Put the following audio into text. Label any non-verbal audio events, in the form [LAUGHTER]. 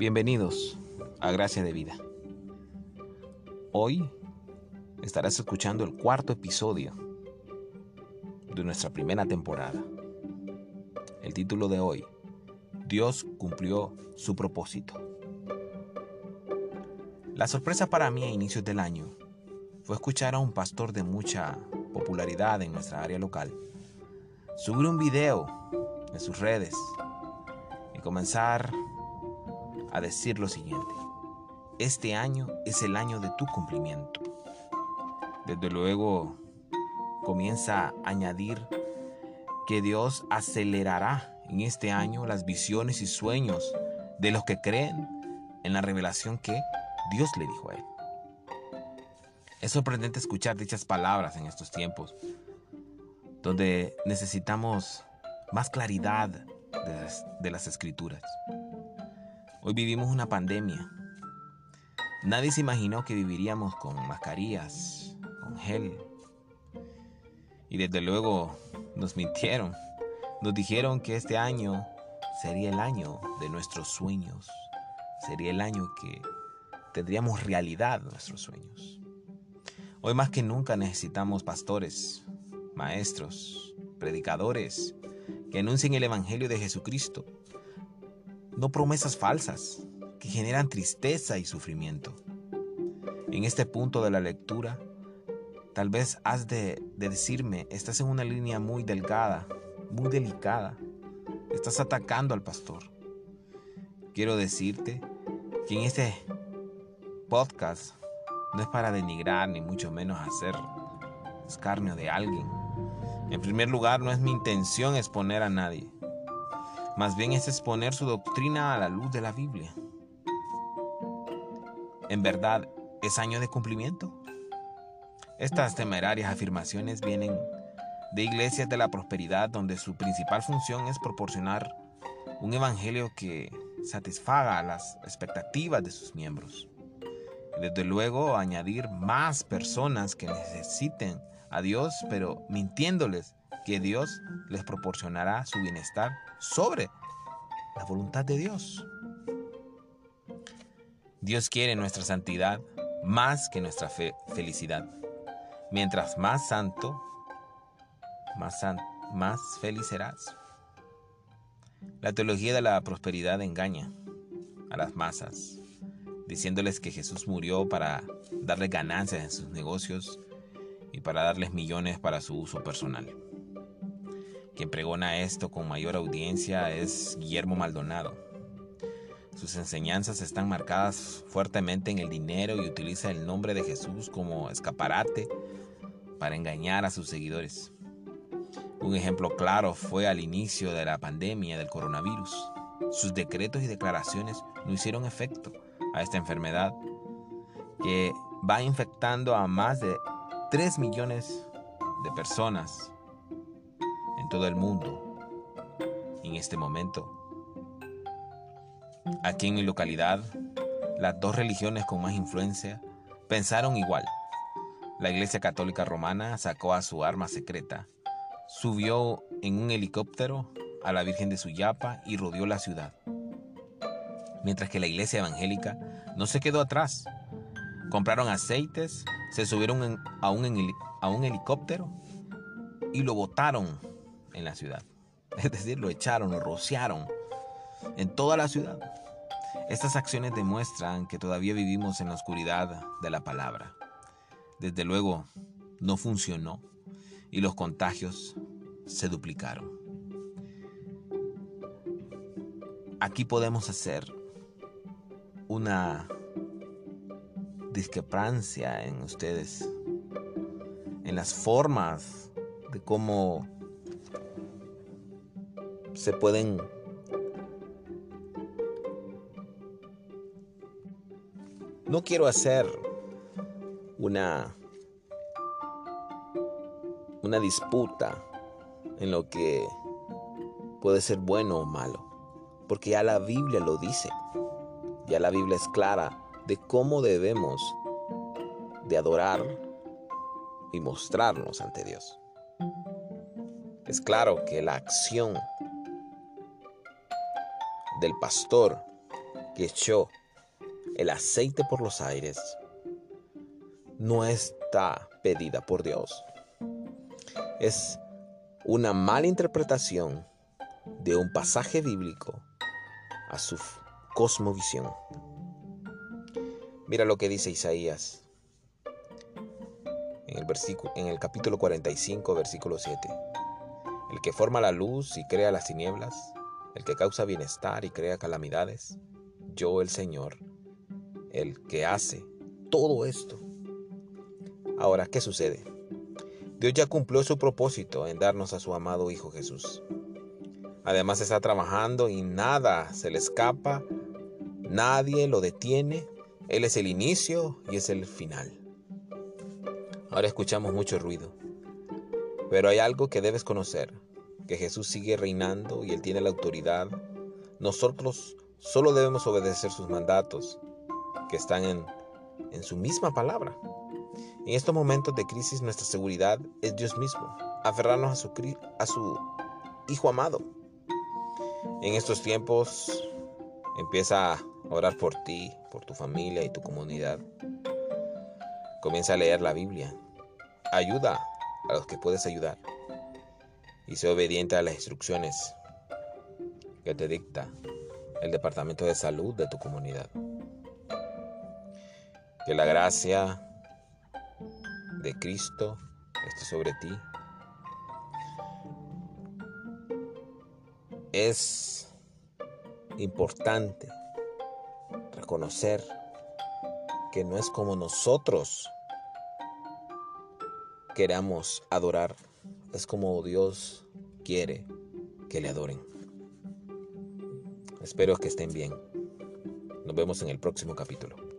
Bienvenidos a Gracia de Vida. Hoy estarás escuchando el cuarto episodio de nuestra primera temporada. El título de hoy, Dios cumplió su propósito. La sorpresa para mí a inicios del año fue escuchar a un pastor de mucha popularidad en nuestra área local subir un video en sus redes y comenzar a decir lo siguiente. Este año es el año de tu cumplimiento. Desde luego comienza a añadir que Dios acelerará en este año las visiones y sueños de los que creen en la revelación que Dios le dijo a él. Es sorprendente escuchar dichas palabras en estos tiempos, donde necesitamos más claridad de las, escrituras. Hoy vivimos una pandemia. Nadie se imaginó que viviríamos con mascarillas, con gel. Y desde luego nos mintieron. Nos dijeron que este año sería el año de nuestros sueños. Sería el año que tendríamos realidad nuestros sueños. Hoy más que nunca necesitamos pastores, maestros, predicadores que anuncien el Evangelio de Jesucristo, no promesas falsas que generan tristeza y sufrimiento. En este punto de la lectura, tal vez has de, de decirme, estás en una línea muy delgada, muy delicada, estás atacando al pastor. Quiero decirte que en este podcast no es para denigrar ni mucho menos hacer escarnio de alguien. En primer lugar, no es mi intención exponer a nadie. Más bien es exponer su doctrina a la luz de la Biblia. En verdad, ¿es año de cumplimiento? Estas temerarias afirmaciones vienen de iglesias de la prosperidad donde su principal función es proporcionar un evangelio que satisfaga las expectativas de sus miembros. Desde luego, añadir más personas que necesiten a Dios, pero mintiéndoles que Dios les proporcionará su bienestar sobre la voluntad de Dios. Dios quiere nuestra santidad más que nuestra felicidad. Mientras más santo, más, más feliz serás. La teología de la prosperidad engaña a las masas, diciéndoles que Jesús murió para darle ganancias en sus negocios y para darles millones para su uso personal. Quien pregona esto con mayor audiencia es Guillermo Maldonado. Sus enseñanzas están marcadas fuertemente en el dinero y utiliza el nombre de Jesús como escaparate para engañar a sus seguidores. Un ejemplo claro fue al inicio de la pandemia del coronavirus. Sus decretos y declaraciones no hicieron efecto a esta enfermedad que va infectando a más de 3 millones de personas todo el mundo en este momento. Aquí en mi localidad, las dos religiones con más influencia pensaron igual. La Iglesia Católica Romana sacó a su arma secreta, subió en un helicóptero a la Virgen de Suyapa y rodeó la ciudad. Mientras que la Iglesia Evangélica no se quedó atrás. Compraron aceites, se subieron a, un, a un helicóptero y lo botaron en la ciudad. [LAUGHS] Es decir, lo echaron, lo rociaron en toda la ciudad. Estas acciones demuestran que todavía vivimos en la oscuridad de la palabra. Desde luego, no funcionó y los contagios se duplicaron. Aquí podemos hacer una discrepancia en ustedes, en las formas de cómo se pueden no quiero hacer una una disputa en lo que puede ser bueno o malo, porque ya la Biblia lo dice. Ya la Biblia es clara de cómo debemos de adorar y mostrarnos ante Dios. Es claro que la acción del pastor que echó el aceite por los aires no está pedida por Dios. Es una mala interpretación de un pasaje bíblico a su cosmovisión. Mira lo que dice Isaías en el, versículo, en el capítulo 45, versículo 7. El que forma la luz y crea las tinieblas, el que causa bienestar y crea calamidades, yo el Señor, el que hace todo esto. Ahora, ¿qué sucede? Dios ya cumplió su propósito en darnos a su amado Hijo Jesús. Además está trabajando y nada se le escapa, nadie lo detiene. Él es el inicio y es el final. Ahora escuchamos mucho ruido, pero hay algo que debes conocer, que Jesús sigue reinando y Él tiene la autoridad. Nosotros solo debemos obedecer sus mandatos, que están en, en su misma palabra. En estos momentos de crisis nuestra seguridad es Dios mismo, aferrarnos a su, a su Hijo amado. En estos tiempos empieza a orar por ti, por tu familia y tu comunidad. Comienza a leer la Biblia. Ayuda a los que puedes ayudar. Y sé obediente a las instrucciones que te dicta el Departamento de Salud de tu comunidad. Que la gracia de Cristo esté sobre ti. Es importante reconocer que no es como nosotros queramos adorar, es como Dios quiere que le adoren. Espero que estén bien. Nos vemos en el próximo capítulo.